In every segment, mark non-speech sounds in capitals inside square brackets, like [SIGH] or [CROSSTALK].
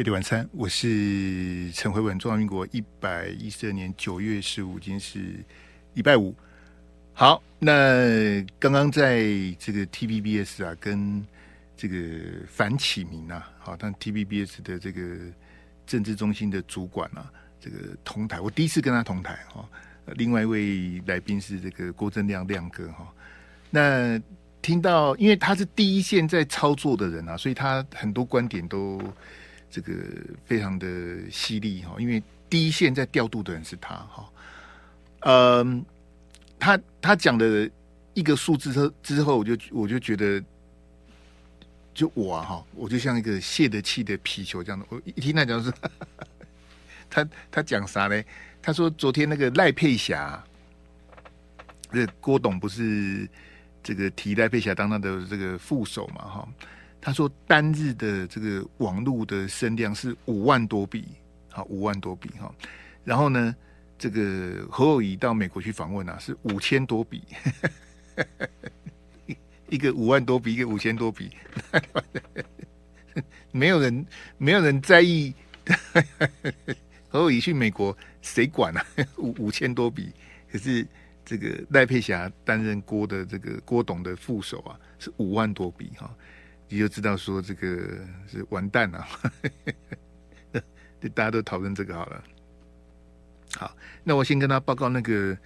飞碟晚餐，我是陈慧文。中华民国一百一十二年九月十五，今天是礼拜五。好，那刚刚在这个 TVBS 啊，跟这个樊启明啊，好，但 TVBS 的这个政治中心的主管啊，这个同台，我第一次跟他同台哈。另外一位来宾是这个郭正亮亮哥哈。那听到，因为他是第一线在操作的人啊，所以他很多观点都这个非常的犀利哈。因为第一线在调度的人是他哈。嗯，他他讲的一个数字之之后，我就我就觉得，就我哈、我就像一个泄得气的皮球这样的。我一听他讲是，[LAUGHS] 他他讲啥嘞？他说昨天那个赖佩霞，这郭董不是。这个提赖佩霞当他的这个副手嘛，哈，他说单日的这个网络的声量是五万多笔，好五万多笔哈。然后呢，这个何友仪到美国去访问啊，是五千多笔，一个五万多笔，一个五千多笔，没有人没有人在意何友仪去美国，谁管啊？五五千多笔，可是。这个赖佩霞担任郭的这个郭董的副手啊，是五万多笔哈，你就知道说这个是完蛋了，[LAUGHS] 大家都讨论这个好了。好，那我先跟他报告那个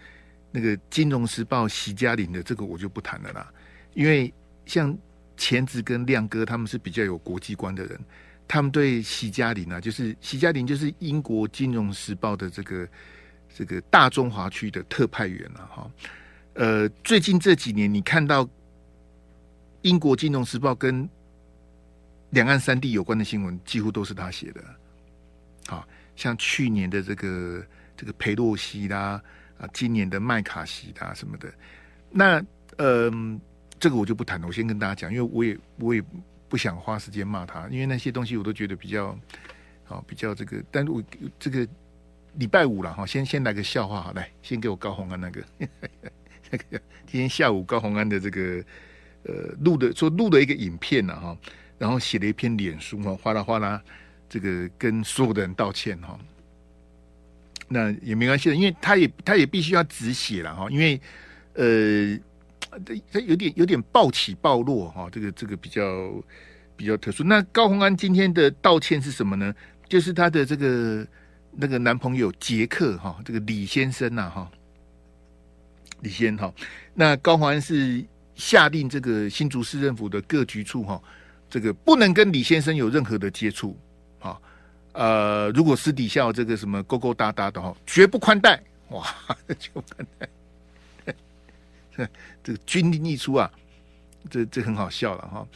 那个《金融时报》席嘉玲的这个我就不谈了啦，因为像钱子跟亮哥他们是比较有国际观的人，他们对席嘉玲啊，就是席嘉玲就是英国《金融时报》的这个。这个大中华区的特派员了哈，呃，最近这几年你看到英国金融时报跟两岸三地有关的新闻，几乎都是他写的。好，像去年的这个这个裴洛西啦，啊，今年的麦卡锡啦什么的，那嗯、这个我就不谈了。我先跟大家讲，因为我也我也不想花时间骂他，因为那些东西我都觉得比较好，比较这个，但是我这个。礼拜五了哈，先先来个笑话，好来，先给我高虹安那个，[LAUGHS] 那个今天下午高虹安的这个呃录的说录的一个影片呢哈，然后写了一篇脸书哈，哗啦哗啦，这个跟所有的人道歉哈，那也没关系的，因为他也他也必须要止血了哈，因为呃他有点有点暴起暴落哈，这个这个比较比较特殊。那高洪安今天的道歉是什么呢？就是他的这个。那个男朋友杰克哈，这个李先生呐哈，李先哈，那高洪安是下令这个新竹市政府的各局处哈，这个不能跟李先生有任何的接触啊，呃，如果私底下有这个什么勾勾搭搭的哈，绝不宽待哇，[LAUGHS] 就宽待，[LAUGHS] 这个军令一出啊，这这很好笑了哈。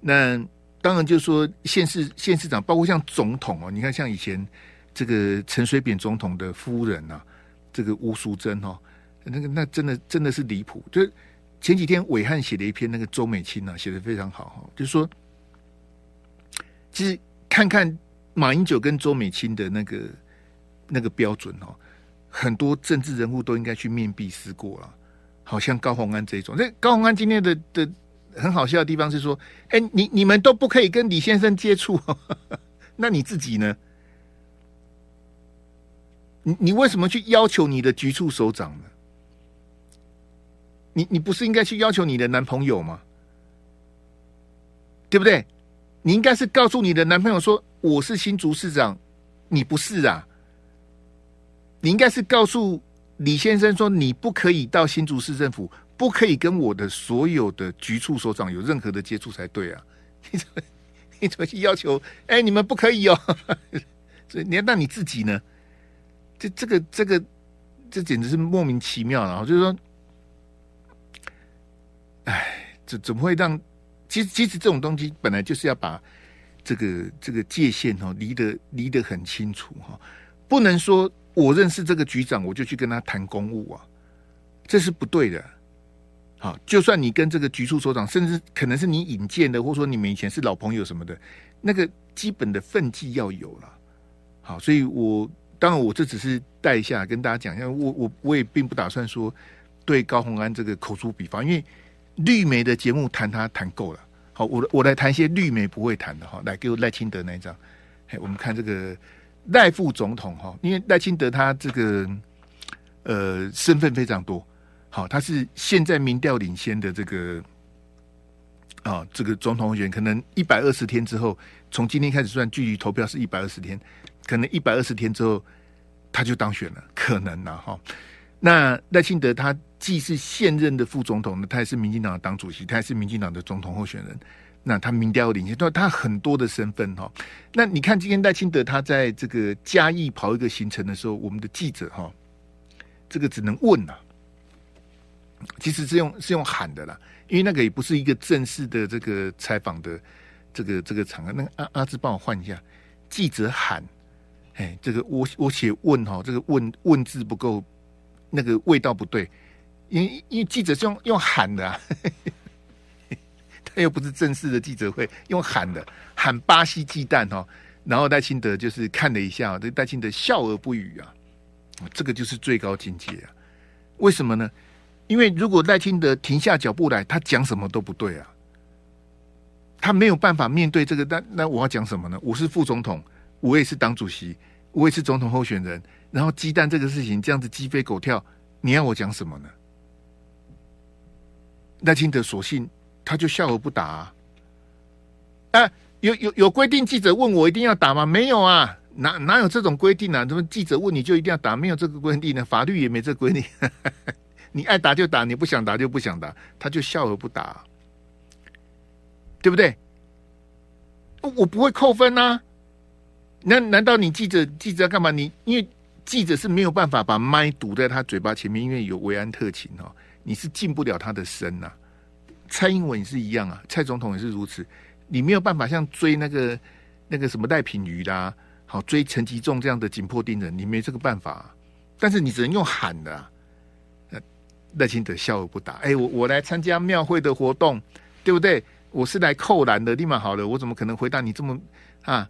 那当然就是说县市县市长，包括像总统哦，你看像以前。这个陈水扁总统的夫人啊，这个吴淑珍哦，那个那真的真的是离谱。就前几天伟汉写了一篇那个周美青啊，写的非常好哈，就是说，其实看看马英九跟周美青的那个那个标准哦，很多政治人物都应该去面壁思过了。好像高虹安这种，那高虹安今天的的很好笑的地方是说，哎，你你们都不可以跟李先生接触，[LAUGHS] 那你自己呢？你你为什么去要求你的局处首长呢？你你不是应该去要求你的男朋友吗？对不对？你应该是告诉你的男朋友说，我是新竹市长，你不是啊。你应该是告诉李先生说，你不可以到新竹市政府，不可以跟我的所有的局处所长有任何的接触才对啊。你怎么你怎么去要求？哎，你们不可以哦。所以你那你自己呢？这这个这个这简直是莫名其妙了，就是说，哎，这怎么会让？其实其实这种东西本来就是要把这个这个界限哦离得离得很清楚哈，不能说我认识这个局长，我就去跟他谈公务啊，这是不对的。好，就算你跟这个局处所长，甚至可能是你引荐的，或者说你们以前是老朋友什么的，那个基本的分际要有了。好，所以我。当然，我这只是带一下跟大家讲一下，我我我也并不打算说对高虹安这个口诛笔伐，因为绿媒的节目谈他谈够了。好，我我来谈一些绿媒不会谈的哈，来给我赖清德那一张，哎，我们看这个赖副总统哈，因为赖清德他这个呃身份非常多，好，他是现在民调领先的这个啊，这个总统候选人，可能一百二十天之后，从今天开始算，距离投票是一百二十天，可能一百二十天之后他就当选了，可能呐哈。那赖清德他既是现任的副总统呢，他也是民进党的党主席，他也是民进党的总统候选人。那他民调领先，他他很多的身份哈。那你看今天赖清德他在这个嘉义跑一个行程的时候，我们的记者哈，这个只能问呐。其实是用是用喊的啦，因为那个也不是一个正式的这个采访的这个这个场合。那个阿阿志帮我换一下，记者喊，哎，这个我我写问哈，这个问问字不够。那个味道不对，因为因为记者是用用喊的，啊，他又不是正式的记者会，用喊的喊巴西鸡蛋哈，然后赖清德就是看了一下，这赖清德笑而不语啊，这个就是最高境界啊！为什么呢？因为如果赖清德停下脚步来，他讲什么都不对啊，他没有办法面对这个，那那我要讲什么呢？我是副总统，我也是党主席，我也是总统候选人。然后鸡蛋这个事情这样子鸡飞狗跳，你要我讲什么呢？赖清德索性他就笑而不答啊！有有有规定记者问我一定要打吗？没有啊，哪哪有这种规定啊？怎么记者问你就一定要打？没有这个规定呢，法律也没这规定。[LAUGHS] 你爱打就打，你不想打就不想打，他就笑而不答，对不对？我不会扣分啊！那难道你记者记者要干嘛？你因为。记者是没有办法把麦堵在他嘴巴前面，因为有维安特勤哦，你是进不了他的身呐。蔡英文也是一样啊，蔡总统也是如此，你没有办法像追那个那个什么赖品瑜啦，好追陈吉仲这样的紧迫盯人，你没这个办法。但是你只能用喊的啊。赖清德笑而不答。哎，我我来参加庙会的活动，对不对？我是来扣篮的，立马好了，我怎么可能回答你这么啊？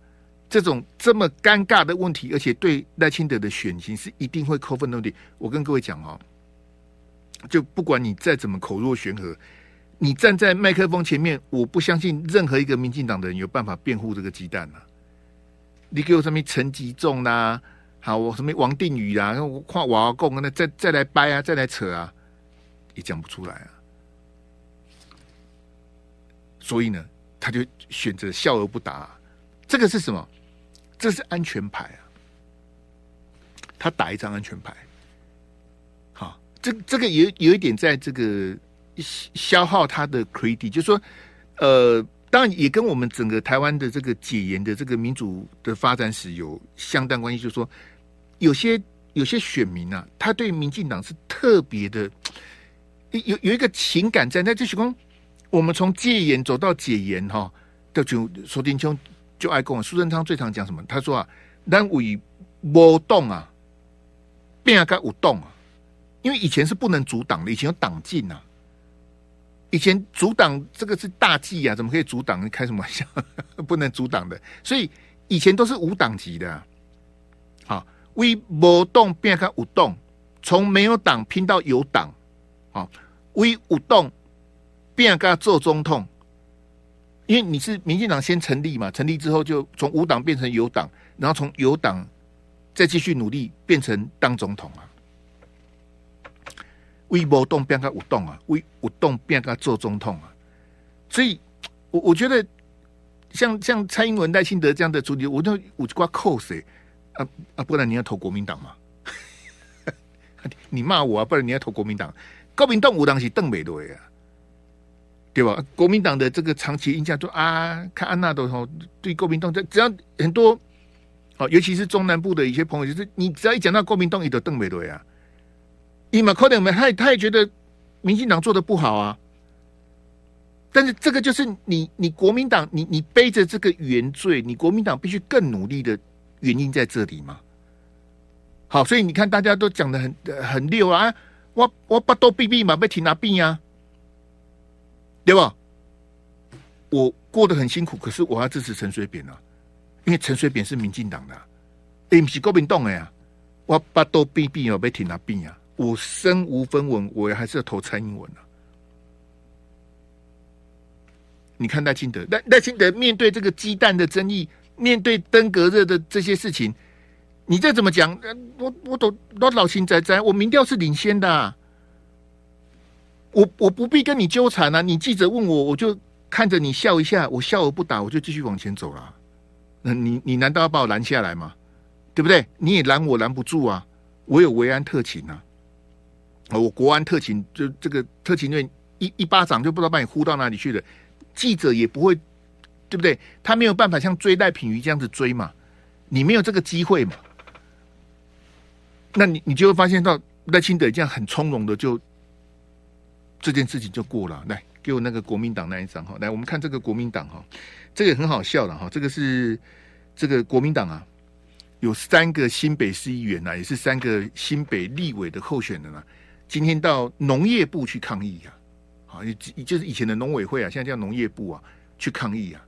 这种这么尴尬的问题，而且对赖清德的选情是一定会扣分的问题。我跟各位讲哦，就不管你再怎么口若悬河，你站在麦克风前面，我不相信任何一个民进党的人有办法辩护这个鸡蛋啊！你给我什么陈吉仲啦，好，我什么王定宇啦，我跨瓦共，那再再来掰啊，再来扯啊，也讲不出来啊。所以呢，他就选择笑而不答。这个是什么？这是安全牌啊！他打一张安全牌，这这个有有一点在这个消耗他的 credit，就是说，呃，当然也跟我们整个台湾的这个解严的这个民主的发展史有相当关系。就是说，有些有些选民啊，他对民进党是特别的有有一个情感在。那就是说，我们从戒严走到解严，哈，到就说丁秋。就爱跟我苏贞昌最常讲什么？他说啊，咱为无动啊，变个有动啊，因为以前是不能阻挡的，以前有党禁啊，以前阻挡这个是大忌啊，怎么可以阻挡？你开什么玩笑？[LAUGHS] 不能阻挡的，所以以前都是无党籍的。啊好，为无动变个有动，从没有党拼到有党，啊，为有动变个做总统。因为你是民进党先成立嘛，成立之后就从无党变成有党，然后从有党再继续努力变成当总统啊。为波动变个有动啊，为有动变个做总统啊。所以，我我觉得像像蔡英文、赖清德这样的主理，我都我就挂扣谁啊啊！不然你要投国民党嘛？[LAUGHS] 你骂我啊！不然你要投国民党？国民党无党是邓美瑞啊。对吧？国民党的这个长期印象就啊，看安娜的时候，对国民党，这只要很多哦，尤其是中南部的一些朋友，就是你只要一讲到国民党，你都瞪美对啊。伊嘛可能没他也，他也觉得民进党做的不好啊。但是这个就是你，你国民党，你你背着这个原罪，你国民党必须更努力的原因在这里嘛。好，所以你看，大家都讲的很很溜啊，我我巴肚闭闭嘛，被提拿病呀。对吧？我过得很辛苦，可是我要支持陈水扁啊，因为陈水扁是民进党的，哎，不是国民党的呀。我巴肚闭闭哦，被挺拿病啊，我身无分文，我还是要投蔡英文啊。你看赖清德，赖赖清德面对这个鸡蛋的争议，面对登革热的这些事情，你再怎么讲，我我都都老心仔仔，我民调是领先的，啊，我我不必跟你纠缠啊。你记者问我，我就看着你笑一下，我笑而不答，我就继续往前走了。那你你难道要把我拦下来吗？对不对？你也拦我拦不住啊！我有维安特勤啊，啊我国安特勤就这个特勤队一一巴掌就不知道把你呼到哪里去了。记者也不会，对不对？他没有办法像追赖品瑜这样子追嘛，你没有这个机会嘛。那你你就会发现到赖清德这样很从容的就这件事情就过了。来，给我那个国民党那一张哈，来，我们看这个国民党哈，这个很好笑的哈，这个是这个国民党啊。有三个新北市议员呐、也是三个新北立委的候选人啊，今天到农业部去抗议啊，好，就是以前的农委会啊，现在叫农业部啊，去抗议啊。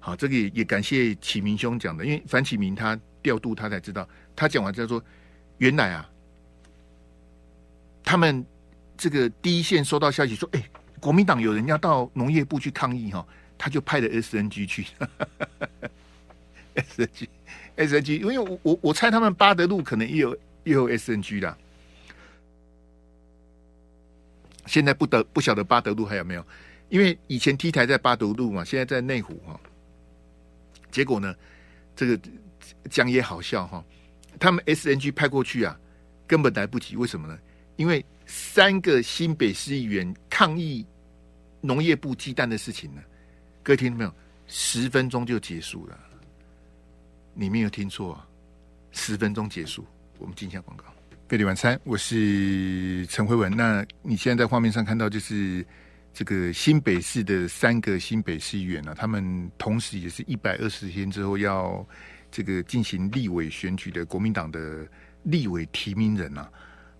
好，这个也也感谢启明兄讲的，因为樊启明他调度他才知道，他讲完之后说，原来啊，他们这个第一线收到消息说，哎，国民党有人要到农业部去抗议哈，他就派了 SNG 去，SNG。[LAUGHS] S N G，因为我我我猜他们八德路可能也有也有 SNG 的现在不得不晓得八德路还有没有，因为以前 T 台在八德路嘛，现在在内湖哈。结果呢，这个讲也好笑哈，他们 S N G 派过去啊，根本来不及，为什么呢？因为三个新北市议员抗议农业部鸡蛋的事情呢，各位听到没有？十分钟就结束了。你没有听错啊！十分钟结束，我们进一下广告。费力晚餐，我是陈辉文。那你现在在画面上看到，就是这个新北市的三个新北市议员啊，他们同时也是一百二十天之后要这个进行立委选举的国民党的立委提名人啊。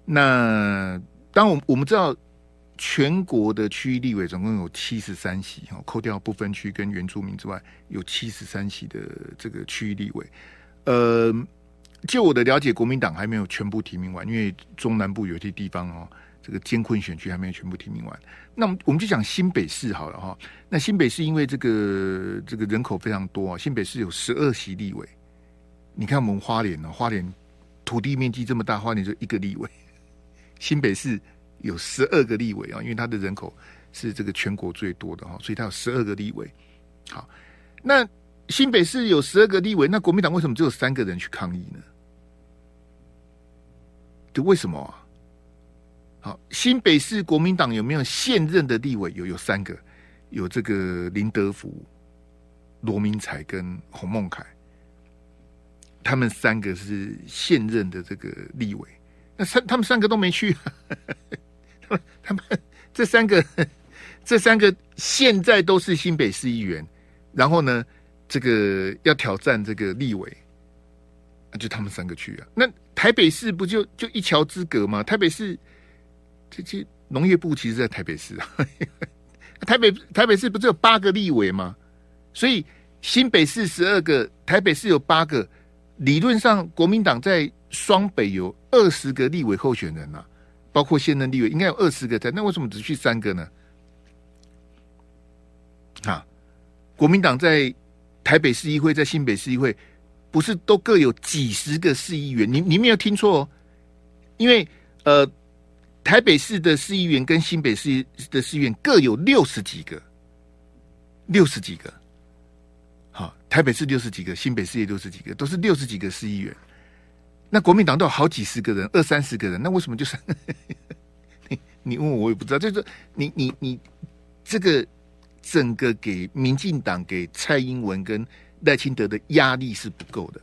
那当我我们知道。全国的区域立委总共有七十三席，哈，扣掉不分区跟原住民之外，有七十三席的这个区域立委。呃，就我的了解，国民党还没有全部提名完，因为中南部有些地方哦，这个艰困选区还没有全部提名完。那我们就讲新北市好了哈。那新北市因为这个这个人口非常多啊，新北市有十二席立委。你看我们花莲呢，花莲土地面积这么大，花莲就一个立委。新北市。有十二个立委啊，因为他的人口是这个全国最多的哈，所以他有十二个立委。好，那新北市有十二个立委，那国民党为什么只有三个人去抗议呢？就为什么啊？好，新北市国民党有没有现任的立委？有，有三个，有这个林德福、罗明才跟洪孟凯，他们三个是现任的这个立委。那三他们三个都没去。[LAUGHS] 他们他们这三个，这三个现在都是新北市议员，然后呢，这个要挑战这个立委，就他们三个去啊。那台北市不就就一桥之隔吗？台北市这这农业部其实在台北市啊。[LAUGHS] 台北台北市不是有八个立委吗？所以新北市十二个，台北市有八个，理论上国民党在双北有二十个立委候选人啊。包括现任立委应该有二十个在，那为什么只去三个呢？啊，国民党在台北市议会，在新北市议会，不是都各有几十个市议员？你你没有听错哦，因为呃，台北市的市议员跟新北市的市议员各有六十几个，六十几个。好，台北市六十几个，新北市也六十几个，都是六十几个市议员。那国民党都有好几十个人，二三十个人，那为什么就是 [LAUGHS] 你？你问我，我也不知道。就是你你你这个整个给民进党、给蔡英文跟赖清德的压力是不够的。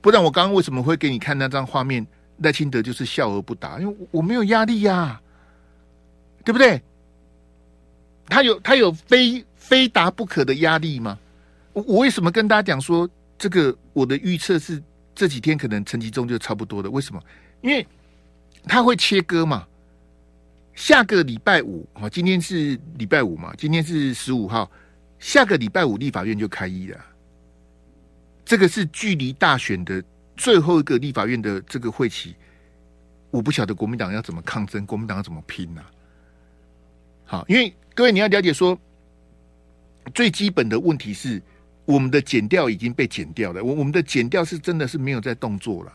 不然我刚刚为什么会给你看那张画面？赖清德就是笑而不答，因为我没有压力呀、对不对？他有他有非非达不可的压力吗？我我为什么跟大家讲说？这个我的预测是这几天可能陈吉仲就差不多的。为什么？因为他会切割嘛。下个礼拜五啊，今天是礼拜五嘛，今天是十五号，下个礼拜五立法院就开议了。这个是距离大选的最后一个立法院的这个会期，我不晓得国民党要怎么抗争，国民党要怎么拼呢、好，因为各位你要了解说，最基本的问题是，我们的减调已经被减掉了。我我们的减调是真的是没有在动作了。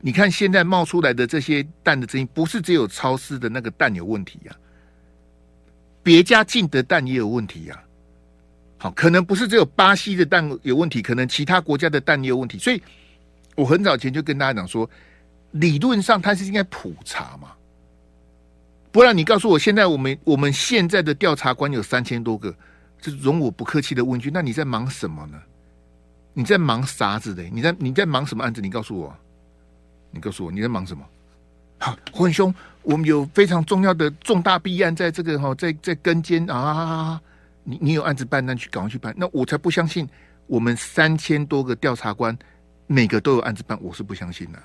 你看现在冒出来的这些蛋的争议，不是只有超市的那个蛋有问题呀、别家进的蛋也有问题呀、好，可能不是只有巴西的蛋有问题，可能其他国家的蛋也有问题。所以我很早前就跟大家讲说，理论上它是应该普查嘛，不然你告诉我，现在我们我们现在的调查官有三千多个，就容我不客气的问句，那你在忙什么呢？你在忙啥子的？你在你在忙什么案子？你告诉我，你告诉我你在忙什么？好，胡兄，我们有非常重要的重大弊案在这个哈，在在跟监啊。你你有案子办，那去赶快去办。那我才不相信，我们三千多个调查官每个都有案子办，我是不相信的。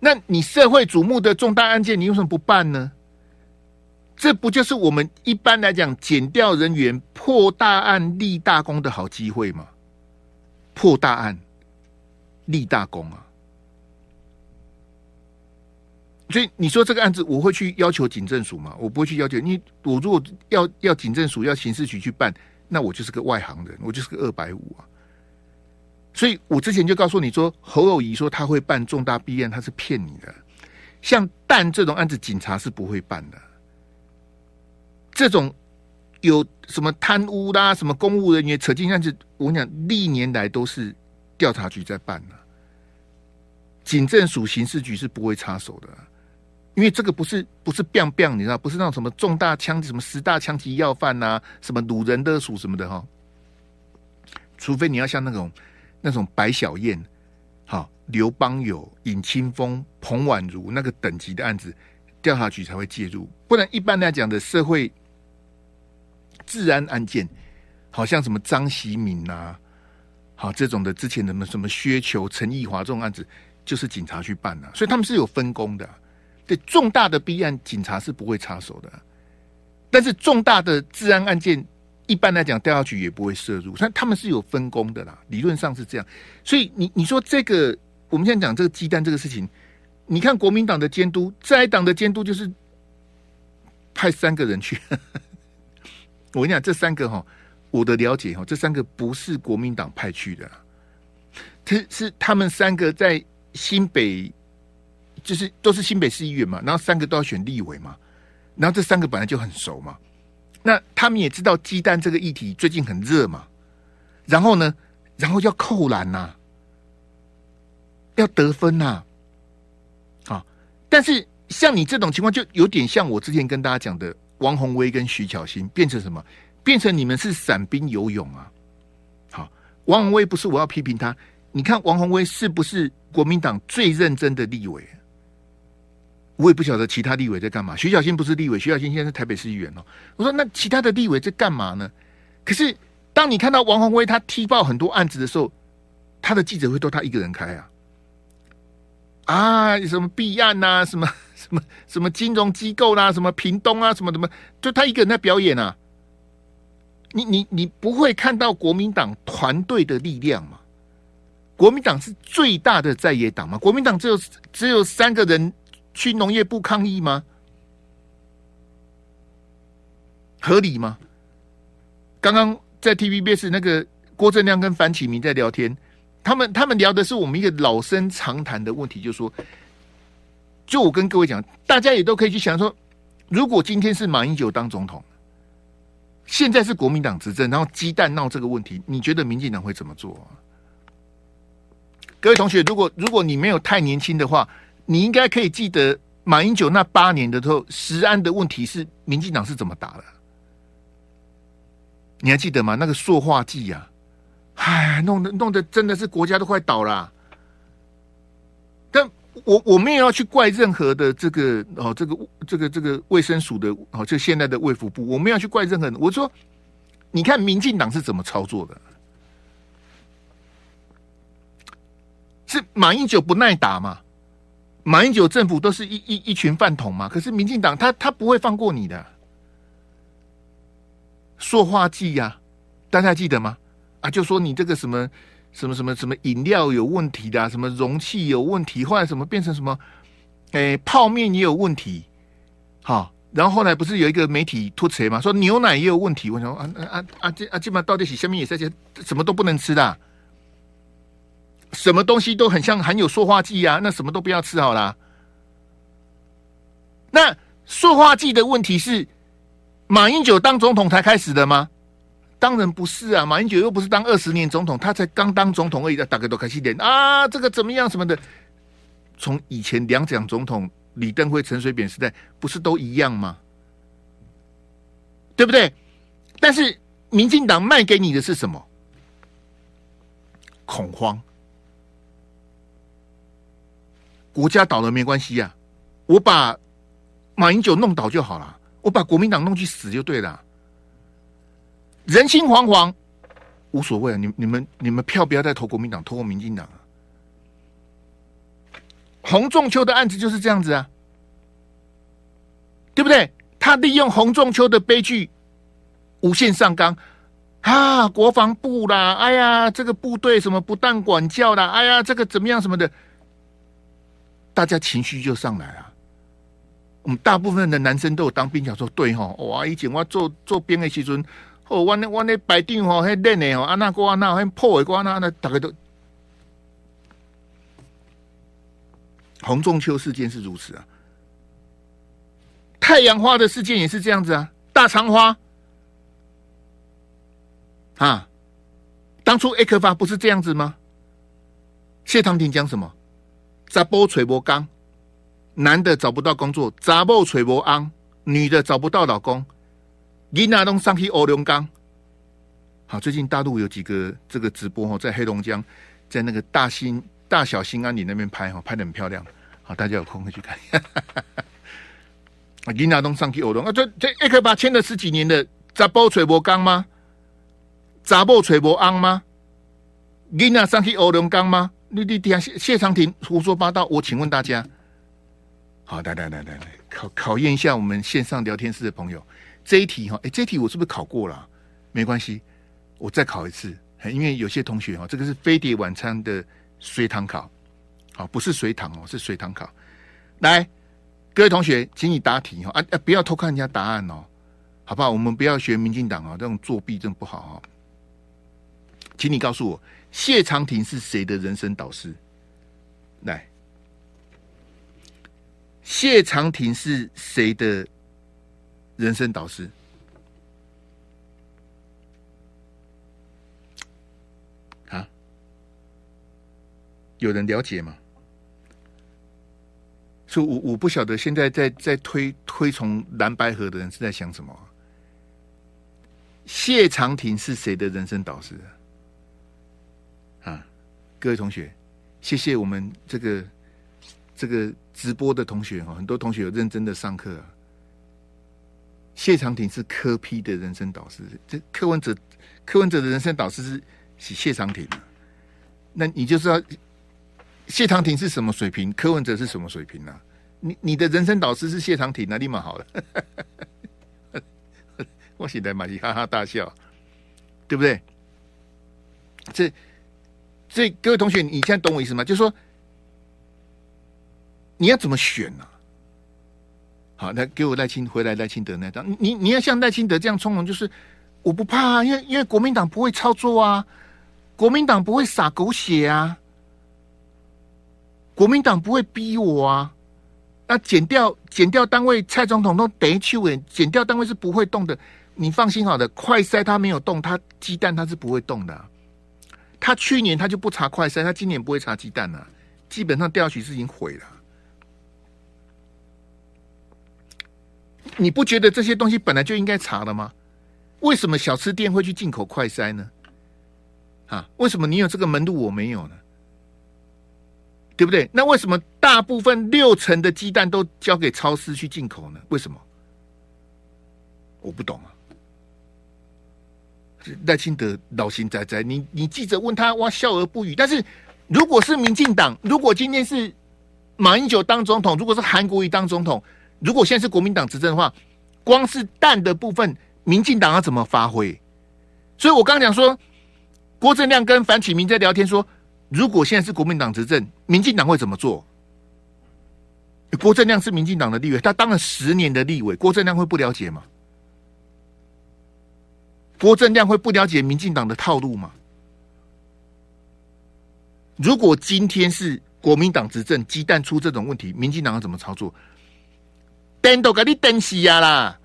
那你社会瞩目的重大案件，你为什么不办呢？这不就是我们一般来讲减调人员破大案立大功的好机会吗？破大案立大功啊！所以你说这个案子，我会去要求警政署吗？我不会去要求你。我如果要要警政署要刑事局去办，那我就是个外行人，我就是个二百五啊。所以我之前就告诉你说，侯友宜说他会办重大弊案，他是骗你的。像蛋这种案子，警察是不会办的。这种有什么贪污啦、什么公务人员扯进案子，我跟你讲历年来都是调查局在办的，警政署刑事局是不会插手的。因为这个不是不是 biang biang，你知道，不是那种什么重大枪什么十大枪击要犯呐、什么掳人勒赎什么的哈。除非你要像那种那种白小燕、哈刘邦友、尹清枫、彭婉如那个等级的案子，调查局才会介入。不然一般来讲的社会治安案件，好像什么张喜敏呐，好这种的之前的什么什么薛球、陈义华这种案子，就是警察去办的、所以他们是有分工的、对重大的弊案，警察是不会插手的。但是重大的治安案件，一般来讲，调查局也不会涉入。但他们是有分工的啦，理论上是这样。所以你你说这个，我们现在讲这个鸡蛋这个事情，你看国民党的监督，在党的监督就是派三个人去。[LAUGHS] 我跟你讲，这三个哈，我的了解哈，这三个不是国民党派去的，这是他们三个在新北。就是都是新北市议员嘛，然后三个都要选立委嘛，然后这三个本来就很熟嘛，那他们也知道鸡蛋这个议题最近很热嘛，然后呢，然后要扣篮呐，要得分呐，啊，但是像你这种情况，就有点像我之前跟大家讲的王鸿薇跟徐巧芯变成什么？变成你们是散兵游勇啊？好，王鸿薇不是我要批评他，你看王鸿薇是不是国民党最认真的立委？我也不晓得其他立委在干嘛。徐小新不是立委，徐小新现在是台北市议员哦。我说那其他的立委在干嘛呢？可是当你看到王鸿薇他踢爆很多案子的时候，他的记者会都他一个人开啊啊，什么弊案呐、啊，什么什么什么金融机构啦、什么屏东啊，什么什么，就他一个人在表演啊。你你你不会看到国民党团队的力量吗？国民党是最大的在野党吗？国民党只有只有三个人。去农业部抗议吗？合理吗？刚刚在 TVBS 那个郭正亮跟范启明在聊天，他们他们聊的是我们一个老生常谈的问题，就是说，就我跟各位讲，大家也都可以去想说，如果今天是马英九当总统，现在是国民党执政，然后鸡蛋闹这个问题，你觉得民进党会怎么做？各位同学，如果如果你没有太年轻的话。你应该可以记得马英九那八年的时候，十安的问题是民进党是怎么打的？你还记得吗？那个塑化剂呀，哎，弄得弄得真的是国家都快倒了。但我我没有要去怪任何的这个哦，这个这个这个卫生署的哦，就现在的卫福部，我没有去怪任何人。我说，你看民进党是怎么操作的？是马英九不耐打吗？马英九政府都是一一一群饭桶嘛，可是民进党他他不会放过你的。塑化剂呀，大家记得吗？啊，就说你这个什么什么什么什么饮料有问题的，什么容器有问题，后来什么变成什么，诶、泡面也有问题，好，然后后来不是有一个媒体吐槽嘛，说牛奶也有问题。我想说啊啊啊这啊，基本上到底是下面也是些什么都不能吃的，什么东西都很像含有塑化剂啊，那什么都不要吃好了。那塑化剂的问题是马英九当总统才开始的吗？当然不是啊，马英九又不是当二十年总统，他才刚当总统而已，大概都开始点啊，这个怎么样什么的。从以前两蒋总统。李登辉、陈水扁时代不是都一样吗？对不对？但是民进党卖给你的是什么？恐慌。国家倒了没关系呀，我把马英九弄倒就好了，我把国民党弄去死就对了。人心惶惶，无所谓啊！你、你们、你们票不要再投国民党，投我民进党啊！洪仲丘的案子就是这样子啊，对不对？他利用洪仲丘的悲剧无限上纲啊，国防部啦，哎呀，这个部队什么不当管教啦，哎呀，这个怎么样什么的，大家情绪就上来了。我们大部分的男生都有当兵，讲说对哈，哇，以前我做做兵的时阵，哦，我那我那排长吼，还练的哦，啊那个啊那，还破的瓜那那，大概都。洪仲秋事件是如此啊，太阳花的事件也是这样子啊，大肠花啊，当初 A 克发不是这样子吗？谢长廷讲什么？查某找无工，男的找不到工作，查某找无翁，女的找不到老公，囡仔拢上去乌龙岗。好，最近大陆有几个这个直播哦，在黑龙江，在那个大兴。大小兴安岭那边拍哈，拍的很漂亮。好，大家有空可以去看。[LAUGHS] 啊，林亚东上去欧龙啊，这这一克把签了十几年的查埔揣无工吗？查某揣无翁吗？林亚上去欧龙岗吗？你你底下谢谢长廷胡说八道。我请问大家，好，来来来来来考考验一下我们线上聊天室的朋友，这一题哈，哎，这一题我是不是考过了？没关系，我再考一次。因为有些同学哈，这个是飞碟晚餐的。随堂考，好，不是随堂哦，是随堂考。来，各位同学，请你答题哈啊啊！不要偷看人家答案哦，好不好？我们不要学民进党啊，这种作弊真不好哈。请你告诉我，谢长廷是谁的人生导师？来，谢长廷是谁的人生导师？啊有人了解吗？所以我我不晓得现在在在推推崇蓝白河的人是在想什么？谢长廷是谁的人生导师？各位同学，谢谢我们这个这个直播的同学哈，很多同学有认真的上课啊。谢长廷是柯批的人生导师，这柯文哲柯文哲的人生导师是是谢长廷，那你就是要。谢长廷是什么水平？柯文哲是什么水平呢、你你的人生导师是谢长廷，那立马好了。[LAUGHS] 我现在满意哈哈大笑，对不对？这所以各位同学，你现在懂我意思吗？就是说你要怎么选呢、啊？好，来给我赖清回来赖清德那张，你你要像赖清德这样从容，就是我不怕啊，因为因为国民党不会操作啊，国民党不会撒狗血啊。国民党不会逼我啊！那减掉减掉单位蔡总统都得去稳，减掉单位是不会动的。你放心好的，快筛他没有动，他鸡蛋他是不会动的。他去年他就不查快筛，他今年不会查鸡蛋了。基本上调取是已经毁了。你不觉得这些东西本来就应该查了吗？为什么小吃店会去进口快筛呢？啊，为什么你有这个门路我没有呢？对不对？那为什么大部分六成的鸡蛋都交给超市去进口呢？为什么？我不懂啊。赖清德老心在在，你你记者问他，哇，笑而不语。但是如果是民进党，如果今天是马英九当总统，如果是韩国瑜当总统，如果现在是国民党执政的话，光是蛋的部分，民进党要怎么发挥？所以我刚讲说，郭正亮跟樊启明在聊天说。如果现在是国民党执政，民进党会怎么做？郭正亮是民进党的立委，他当了十年的立委，郭正亮会不了解吗？郭正亮会不了解民进党的套路吗？如果今天是国民党执政，鸡蛋出这种问题，民进党要怎么操作？等都给你等死呀啦！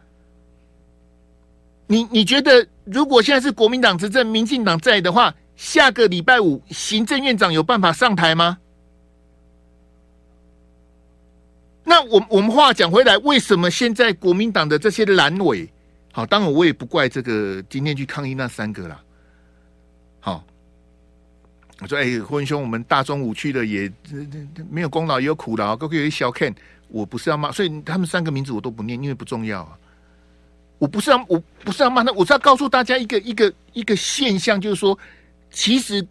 你你觉得，如果现在是国民党执政，民进党在的话，下个礼拜五行政院长有办法上台吗？那我我们话讲回来，为什么现在国民党的这些阑尾，好，当然我也不怪这个今天去抗议那三个啦。好，我说，哎，坤兄，我们大中午去的也没有功劳，也有苦劳，各位有一小 can，我不是要骂，所以他们三个名字我都不念，因为不重要啊。我不是要，我不是要骂他，我是要告诉大家一个一个一个现象，就是说，其实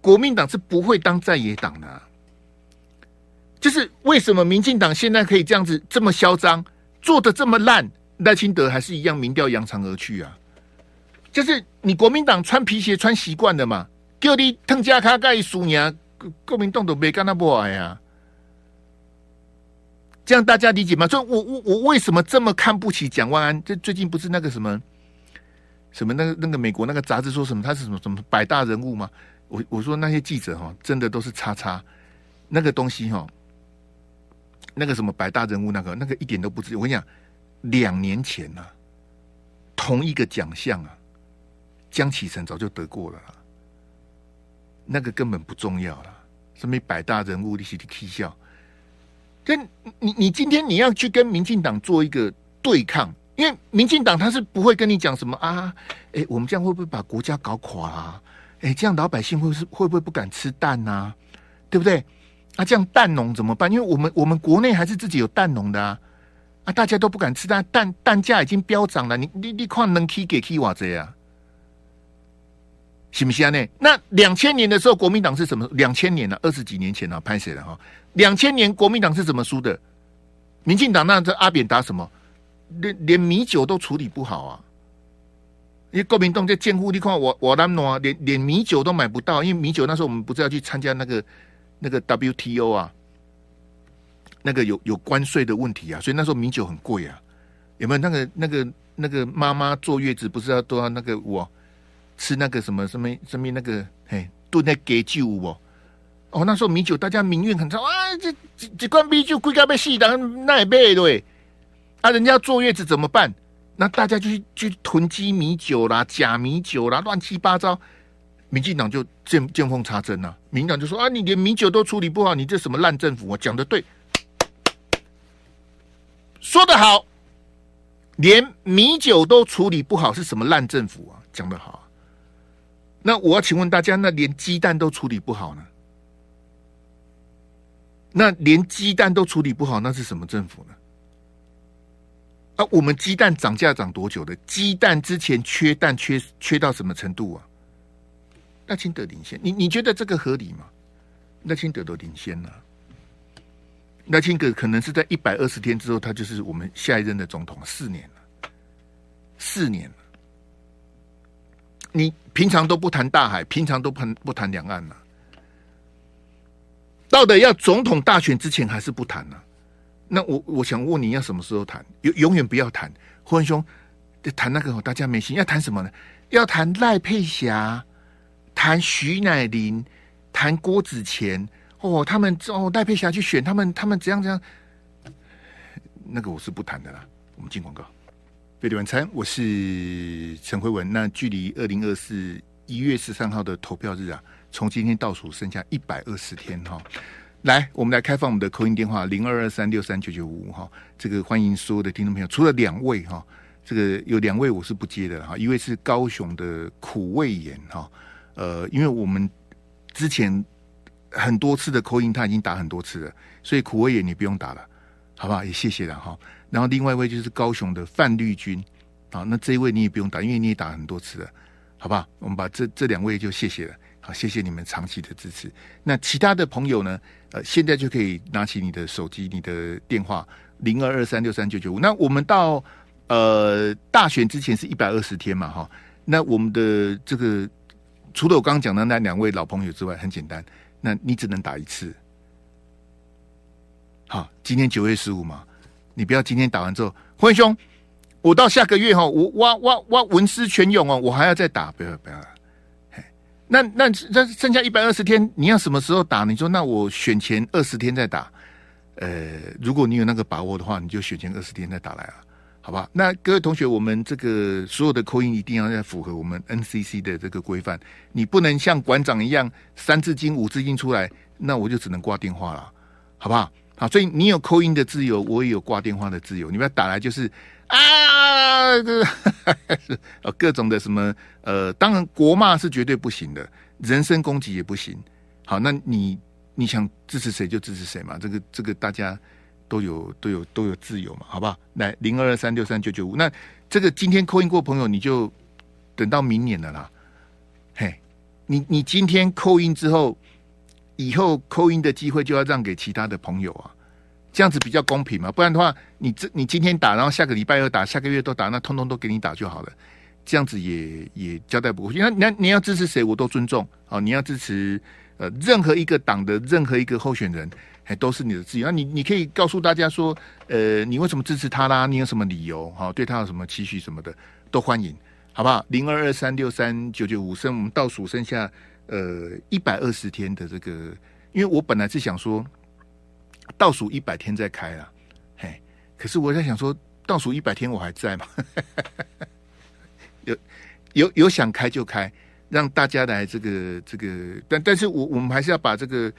国民党是不会当在野党的。就是为什么民进党现在可以这样子这么嚣张，做的这么烂，赖清德还是一样民调扬长而去啊？就是你国民党穿皮鞋穿习惯了嘛，叫你腾加卡盖输赢，国民党都没跟他不爱啊。这样大家理解吗？所以我我我为什么这么看不起蒋万安？这最近不是那个什么什么那个那个美国那个杂志说什么他是什么什么百大人物吗？我我说那些记者哈，真的都是叉叉那个东西哈。那个什么百大人物，那个那个一点都不值。我跟你讲，两年前呢、啊，同一个奖项啊，江启臣早就得过了，那个根本不重要了。什么百大人物，你是去笑？跟你你今天你要去跟民进党做一个对抗，因为民进党他是不会跟你讲什么啊，哎，我们这样会不会把国家搞垮啊？哎，这样老百姓会是会不会不敢吃蛋啊？对不对？啊，这样蛋农怎么办？因为我们我们国内还是自己有蛋农的啊，啊，大家都不敢吃但，蛋蛋价已经飙涨了。你你你看能 K 给 K 瓦这样，行不行啊？呢？那两千年的时候，国民党是什么？两千年了，二十几年前了，拍谁了哈？两千年国民党是怎么输的？民进党那这阿扁打什么？连连米酒都处理不好啊！因为国民党在建户，你看我我那么连连米酒都买不到，因为米酒那时候我们不是要去参加那个。那个 WTO 啊，那个有有关税的问题啊，所以那时候米酒很贵啊。有没有那个那个那个妈妈坐月子不是要都要那个我吃那个什么什么什么那个嘿炖那给酒哦哦，那时候米酒大家民怨很重啊，这这这罐米酒贵到被死人那也卖对，啊，人家坐月子怎么办？那大家就去去囤积米酒啦、假米酒啦，乱七八糟。民进党就见见缝插针呐，民党就说啊，你连米酒都处理不好，你这什么烂政府啊？讲的对，说得好，连米酒都处理不好是什么烂政府啊？讲得好，那我要请问大家，那连鸡蛋都处理不好呢？那连鸡蛋都处理不好，那是什么政府呢？啊，我们鸡蛋涨价涨多久的？鸡蛋之前缺蛋缺缺到什么程度啊？赖清德领先，你你觉得这个合理吗？赖清德都领先了，赖清德可能是在一百二十天之后，他就是我们下一任的总统，四年了，四年了。你平常都不谈大海，平常都不不谈两岸了，到底要总统大选之前还是不谈呢？那我我想问你要什么时候谈？永永远不要谈，霍文兄，谈那个大家没心，要谈什么呢？要谈赖佩霞。谈徐乃麟，谈郭子乾，哦，他们哦，戴佩霞去选他们，他们怎样怎样，那个我是不谈的啦。我们进广告，费力晚餐，我是陈辉文。那距离二零二四一月十三号的投票日啊，从今天倒数剩下一百二十天哈。来，我们来开放我们的口音电话零二二三六三九九五五哈。这个欢迎所有的听众朋友，除了两位哈，这个有两位我是不接的哈，一位是高雄的苦味盐哈。呃，因为我们之前很多次的口音他已经打很多次了，所以苦味也你不用打了，好不好？也谢谢了哈。然后另外一位就是高雄的范绿军啊，那这一位你也不用打，因为你也打很多次了，好不好？我们把这这两位就谢谢了，好，谢谢你们长期的支持。那其他的朋友呢？呃，现在就可以拿起你的手机、你的电话零二二三六三九九五。那我们到呃大选之前是一百二十天嘛，哈。那我们的这个。除了我刚刚讲的那两位老朋友之外，很简单，那你只能打一次。好，今天九月十五嘛，你不要今天打完之后，辉兄，我到下个月哈，我挖挖挖文思泉涌哦，我还要再打，不要不要。那那那剩下一百二十天，你要什么时候打？你说那我选前二十天再打。呃，如果你有那个把握的话，你就选前二十天再打来啊，好吧？那各位同学，我们这个所有的 call in 一定要要符合我们 NCC 的这个规范，你不能像馆长一样三字经五字经出来，那我就只能挂电话了，好不好？好，所以你有 call in 的自由，我也有挂电话的自由，你不要打来就是。啊，这呃 [LAUGHS] 各种的什么呃，当然国骂是绝对不行的，人身攻击也不行。好，那你你想支持谁就支持谁嘛，这个这个大家都有都有都有自由嘛，好不好？来零二二三六三九九五，那这个今天 call in 过朋友，你就等到明年了啦。嘿，你你今天 call in 之后，以后 call in 的机会就要让给其他的朋友啊。这样子比较公平嘛？不然的话，你这你今天打，然后下个礼拜又打，下个月都打，那通通都给你打就好了。这样子也也交代不过去。那你你要支持谁，我都尊重。好，你要支持呃任何一个党的任何一个候选人，还都是你的自由。那你你可以告诉大家说，呃，你为什么支持他啦？你有什么理由？好，对他有什么期许什么的，都欢迎，好不好？零二二三六三九九五，剩我们倒数剩下呃一百二十天的这个，因为我本来是想说。倒数一百天再开了，嘿！可是我在想说，倒数一百天我还在吗？[LAUGHS] 有有有想开就开，让大家来这个这个，但但是我我们还是要把这个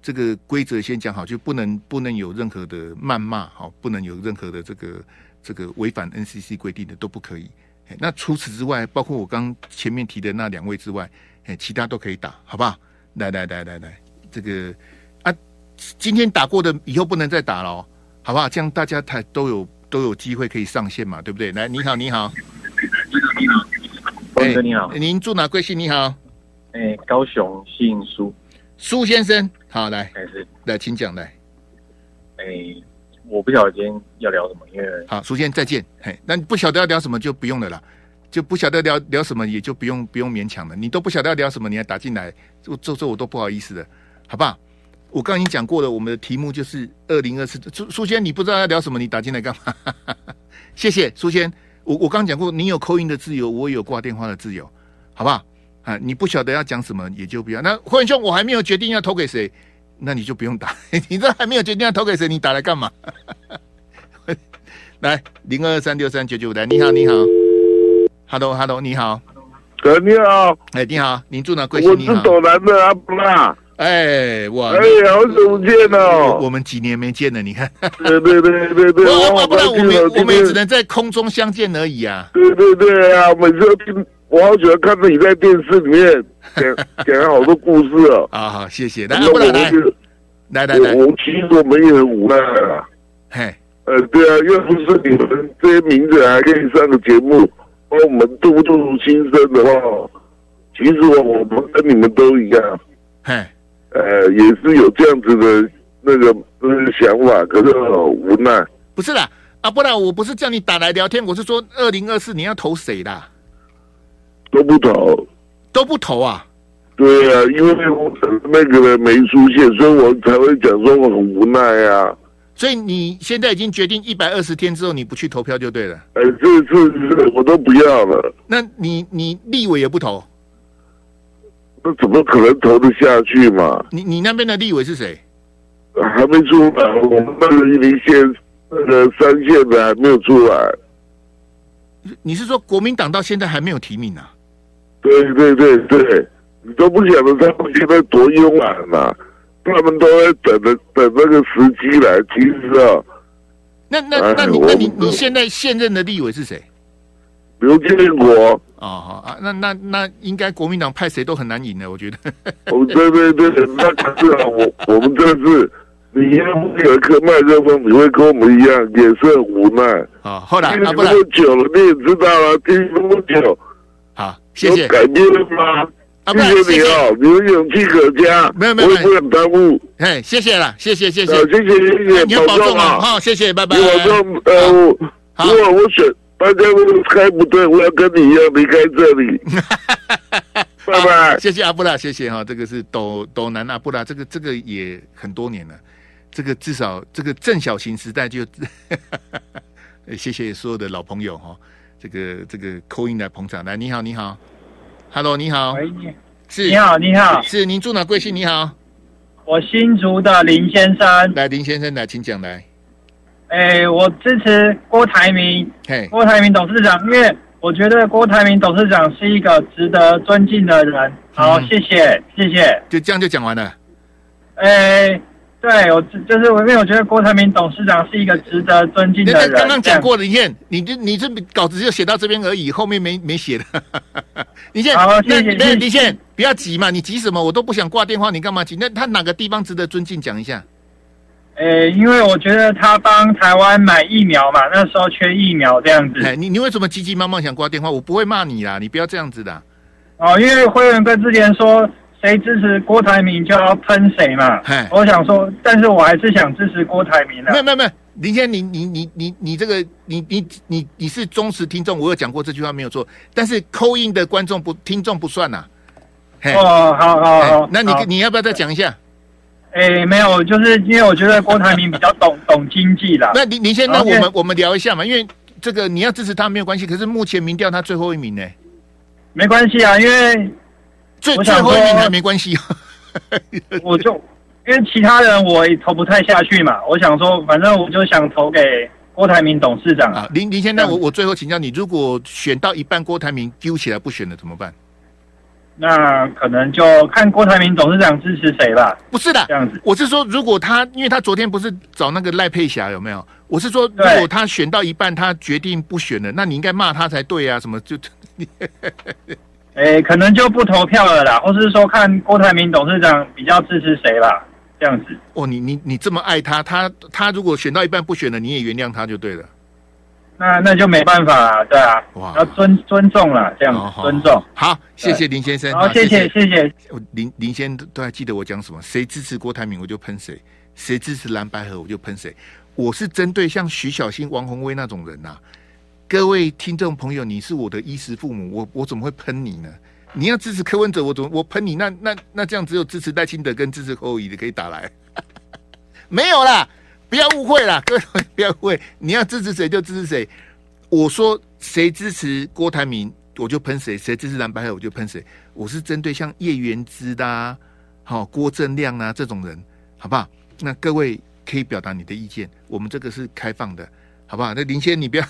这个规则先讲好，就不能不能有任何的谩骂，好，不能有任何的这个这个违反 NCC 规定的都不可以。那除此之外，包括我刚前面提的那两位之外，哎，其他都可以打，好不好？来来来来来，这个啊。今天打过的以后不能再打了，好不好？这样大家才都有都有机会可以上线嘛，对不对？来，你好，你好，你好，你好，峰哥你好，您住哪贵姓？你好，哎，高雄姓苏，苏先生，好来，来，请讲来。哎，我不晓得今天要聊什么，因为好，苏先生再见。嘿，那你不晓得要聊什么就不用了啦，就不晓得聊聊什么也就不用不用勉强了。你都不晓得要聊什么，你还打进来，这这这我都不好意思的，好不好？我刚刚已经讲过了，我们的题目就是二零二四。苏苏先，你不知道要聊什么，你打进来干嘛？[LAUGHS] 谢谢苏先。我我刚刚讲过，你有 call in 的自由，我也有挂电话的自由，好不好？啊，你不晓得要讲什么，也就不要。那霍文兄，我还没有决定要投给谁，那你就不用打。[LAUGHS] 你这还没有决定要投给谁，你打来干嘛？[LAUGHS] 来零二三六三九九五来，你好，你好，Hello Hello，你好，哥你好，哎你好，您住哪？贵姓？你好，我是斗南的阿布拉。哎，我！哎，好久不见哦！我们几年没见了，你看。对对对对对，[LAUGHS] 我不然我们我们也只能在空中相见而已啊。对对对啊，每次都听，我好喜欢看着你在电视里面讲 [LAUGHS] 讲好多故事哦。啊好，谢谢。来，不然来，来来来，我其实我们也很无奈啊。嘿，呃，对啊，要不是你们这些名字还可以上个节目，帮我们吐吐心声的话，其实我我们跟你们都一样。嘿。呃，也是有这样子的那个那个想法，可是很无奈。不是啦，啊，不然我不是叫你打来聊天，我是说二零二四你要投谁啦？都不投，都不投啊？对啊，因为我那个人没出现，所以我才会讲说我很无奈啊。所以你现在已经决定一百二十天之后你不去投票就对了。哎，这次我都不要了。那你你立委也不投？那怎么可能投得下去嘛？你你那边的立委是谁？还没出来，我们那个云林县那个三线的还没有出来。你是说国民党到现在还没有提名啊？对对对对，你都不晓得他们现在多慵懒呐，他们都在等着等那个时机来。其实啊，那那那你那你你现在现任的立委是谁？刘建国哦，好啊，那那那应该国民党派谁都很难赢的，我觉得。哦，对对对，那可是啊，我我们这是，你要不有一颗麦克风，你会跟我们一样，也是很无奈。啊，后来啊，不然久了你也知道了，听那么久，好，谢谢。改变了吗？谢谢你哦，你们勇气可嘉。没有没有，我也不想耽误。哎，谢谢了，谢谢谢谢，谢谢谢谢，你要保重啊，好，谢谢，拜拜。你保重，呃，如果我选。大家如果开不对，我要跟你一样离开这里。[LAUGHS] 拜拜，谢谢阿布拉，谢谢哈，这个是斗斗南阿布拉，这个这个也很多年了。这个至少这个郑小型时代就，[LAUGHS] 谢谢所有的老朋友哈，这个这个 call in 来捧场，来你好你好，Hello 你好，喂你是。你好你好，是您住哪贵姓？你好，我新竹的林先生，来林先生来，请讲来，哎，我支持郭台铭，嘿，郭台铭董事长，因为我觉得郭台铭董事长是一个值得尊敬的人，好，嗯、谢谢谢谢，就这样就讲完了，哎。对，我就是因为我觉得郭台铭董事长是一个值得尊敬的人。刚刚讲过了，你看，你这你这稿子就写到这边而已，后面没没写的。[LAUGHS] 你先，好，谢谢。那你先不要急嘛，你急什么？我都不想挂电话，你干嘛急？那他哪个地方值得尊敬？讲一下。诶，因为我觉得他帮台湾买疫苗嘛，那时候缺疫苗这样子。哎，你你为什么急急忙忙想挂电话？我不会骂你啦，你不要这样子的。哦，因为辉文哥之前说。谁支持郭台铭就要喷谁嘛？哎我想说，但是我还是想支持郭台铭的。没有没有没有，林先生，你你你你你这个，你你你你是忠实听众，我有讲过这句话没有错。但是 call in 的观众不听众不算呐、啊。哦，好好好，那你你要不要再讲一下？哎，没有，就是因为我觉得郭台铭比较懂懂经济啦。那林林先生，那我们我们聊一下嘛，因为这个你要支持他没有关系，可是目前民调他最后一名呢。没关系啊，因为。最最后一名还没关系，[LAUGHS] 我就因为其他人我也投不太下去嘛，我想说，反正我就想投给郭台铭董事长啊。林林先生，我我最后请教你，如果选到一半郭台铭丢起来不选了怎么办？那可能就看郭台铭董事长支持谁吧。不是的，这样子，我是说，如果他因为他昨天不是找那个赖佩霞有没有？我是说，如果他选到一半，他决定不选了，那你应该骂他才对啊！什么就。[LAUGHS] 诶，可能就不投票了啦，或是说看郭台铭董事长比较支持谁吧，这样子。哦，你你你这么爱他，他他如果选到一半不选了，你也原谅他就对了。那那就没办法了，对啊，哇，要尊尊重了，这样尊重。好，谢谢林先生。好，谢谢谢谢。林林先生都还记得我讲什么？谁支持郭台铭我就喷谁，谁支持蓝白合我就喷谁。我是针对像徐小新、王宏威那种人呐、啊。各位听众朋友，你是我的衣食父母，我我怎么会喷你呢？你要支持柯文哲，我怎么我喷你？那那那这样只有支持赖清德跟支持侯友宜的可以打来，[LAUGHS] 没有啦，不要误会啦，[LAUGHS] 各位不要误会，你要支持谁就支持谁。我说谁支持郭台铭，我就喷谁；谁支持蓝白，我就喷谁。我是针对像叶元之的、好郭正亮啊这种人，好不好？那各位可以表达你的意见，我们这个是开放的，好不好？那林先你不要。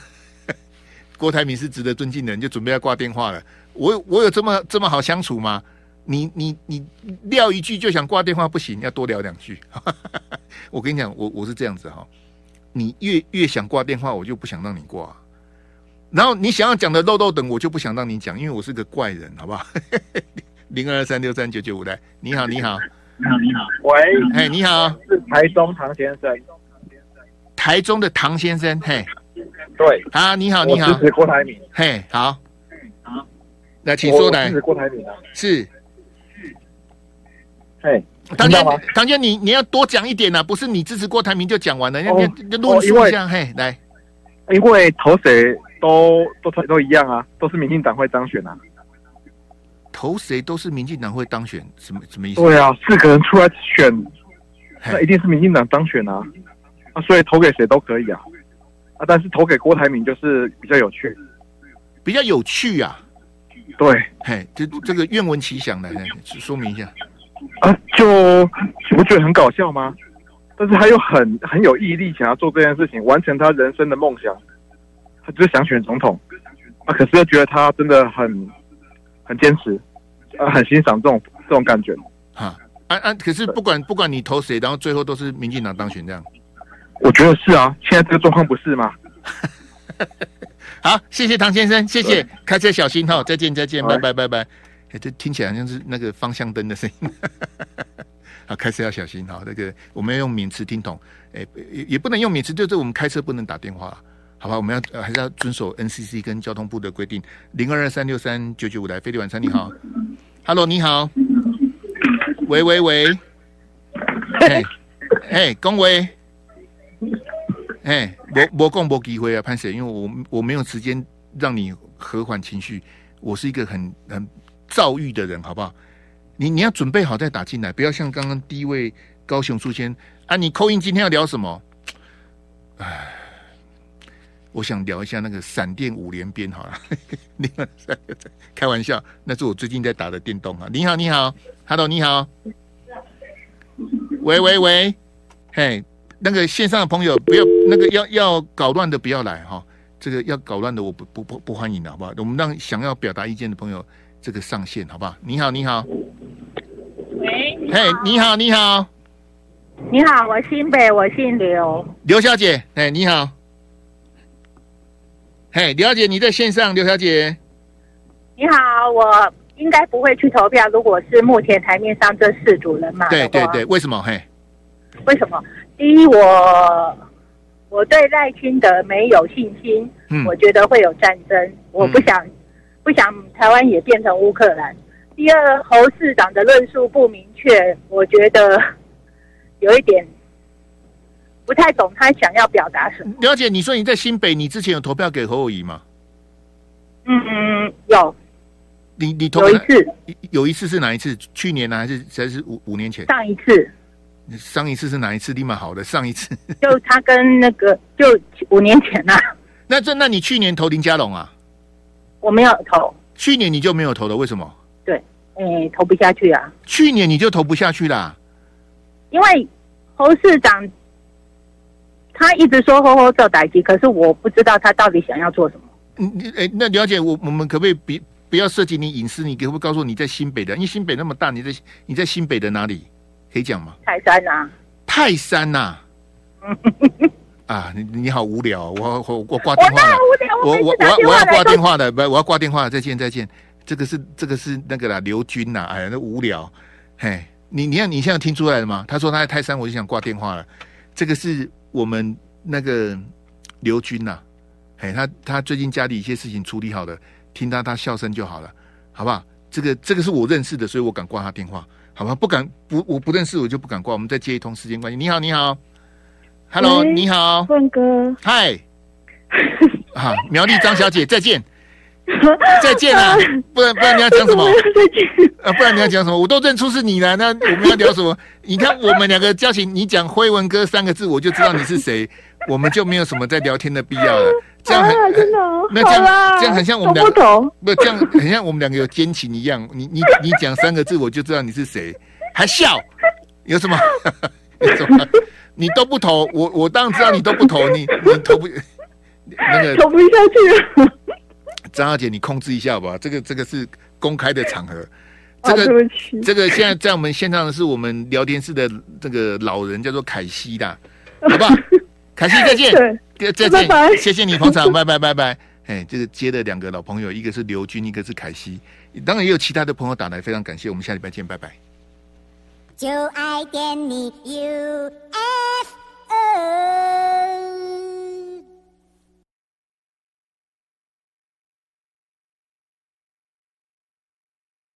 [LAUGHS] 郭台铭是值得尊敬的人，就准备要挂电话了。我我有这么这么好相处吗？你你你撂一句就想挂电话不行，要多聊两句。[LAUGHS] [LAUGHS] 我跟你讲，我我是这样子哈。你越越想挂电话，我就不想让你挂。然后你想要讲的漏漏等，我就不想让你讲，因为我是个怪人，好不好？[LAUGHS] 零二三六三九九五来，你好，你好，你好，你好，喂，哎，你好，是台中唐先生，台中的唐先生，嘿。对啊，你好，你好，我支持郭台铭。嘿，好，好，那，请说来。支持郭台铭啊。是。嘿，唐娟，唐娟，你你要多讲一点呐，不是你支持郭台铭就讲完了，要要论述一下。嘿，来，因为投谁都都都一样啊，都是民进党会当选啊。投谁都是民进党会当选，什么什么意思？对啊，四个人出来选，那一定是民进党当选啊，啊，所以投给谁都可以啊。啊！但是投给郭台铭就是比较有趣，比较有趣呀、啊。对，嘿，这这个愿闻其详来，来说明一下。啊，就你不觉得很搞笑吗？但是他又很很有毅力，想要做这件事情，完成他人生的梦想。他就是想选总统啊，可是又觉得他真的很很坚持，啊，很欣赏这种这种感觉。哈，啊啊！可是不管不管你投谁，然后最后都是民进党当选这样。我觉得是啊，现在这个状况不是吗？[LAUGHS] 好，谢谢唐先生，谢谢，开车小心哈，再见再见，拜拜拜拜。哎，这听起来好像是那个方向灯的声音。[LAUGHS] 好，开车要小心哈，那个我们要用免持听筒，哎，也也不能用免持，就是我们开车不能打电话，好吧？我们要还是要遵守 NCC 跟交通部的规定，零二二三六三九九五来，飞利晚餐你好，Hello 你好，喂喂喂，哎哎，恭维。哎，我我共没机会啊，潘 Sir，因为我我没有时间让你和缓情绪，我是一个很很躁郁的人，好不好？你你要准备好再打进来，不要像刚刚第一位高雄出现，啊，你扣印今天要聊什么？哎，我想聊一下那个闪电五连鞭好了。[LAUGHS] 你开玩笑，那是我最近在打的电动啊。你好，你好，Hello，你好。喂喂喂，嘿，那个线上的朋友不要那个要要搞乱的不要来哈。这个要搞乱的我不不不不欢迎的好不好？我们让想要表达意见的朋友这个上线好不好？你好，你好。喂，嘿，你好，你好。你好，我新北，我姓刘。刘小姐，哎，你好。嘿，刘小姐，你在线上，刘小姐。你好，我应该不会去投票。如果是目前台面上这四组人嘛，对对对，为什么？嘿，为什么？第一，我我对赖清德没有信心。嗯，我觉得会有战争，我不想、嗯、不想台湾也变成乌克兰。第二，侯市长的论述不明确，我觉得。有一点不太懂他想要表达什么。了解，你说你在新北，你之前有投票给侯友宜吗？嗯嗯，有。你你投有一次，有一次是哪一次？去年呢，还是还是五五年前？上一次。上一次是哪一次？立马好的，上一次。就他跟那个，就五年前啊。[LAUGHS] 那这，那你去年投林佳龙啊？我没有投。去年你就没有投了？为什么？对，哎、欸，投不下去啊。去年你就投不下去啦。因为侯市长他一直说“吼吼做打击”，可是我不知道他到底想要做什么。嗯，你哎，那了解我，我们可不可以别不要涉及你隐私？你可不可以告诉我你在新北的？因为新北那么大，你在你在新北的哪里？可以讲吗？泰山呐、啊，泰山呐、啊。[LAUGHS] 啊，你你好无聊，我我我挂电话了。我我我要我要挂电话的，不，我要挂电话了。再见再见。这个是这个是那个啦，刘军呐。哎呀，那无聊，嘿。你你看你现在听出来了吗？他说他在泰山，我就想挂电话了。这个是我们那个刘军呐、啊，哎，他他最近家里一些事情处理好了，听到他笑声就好了，好不好？这个这个是我认识的，所以我敢挂他电话，好吧？不敢不我不认识我就不敢挂。我们再接一通时间关系。你好，你好，Hello，你好，问哥，嗨，[LAUGHS] 啊，苗栗张小姐，再见。[LAUGHS] 再见啊！不然不然你要讲什么？啊，不然你要讲什么？我都认出是你了，那我们要聊什么？你看我们两个交情，你讲辉文哥三个字，我就知道你是谁，[LAUGHS] 我们就没有什么在聊天的必要了。这样很、啊、真的、哦，那这样这样很像我们两个，不这样很像我们两个有奸情一样。你你你讲三个字，我就知道你是谁，还笑？有什么？有什么？你都不投，我我当然知道你都不投，你你投不那个 [LAUGHS] 投不下去了。张小姐，你控制一下吧，这个这个是公开的场合，这个、啊、这个现在在我们线上的是我们聊天室的这个老人，叫做凯西的，好不好？[LAUGHS] 凯西再见，再见，拜拜，谢谢你捧场，拜拜拜拜。哎，这个接的两个老朋友，一个是刘军，一个是凯西，当然也有其他的朋友打来，非常感谢，我们下礼拜见，拜拜。就爱点你 UFO。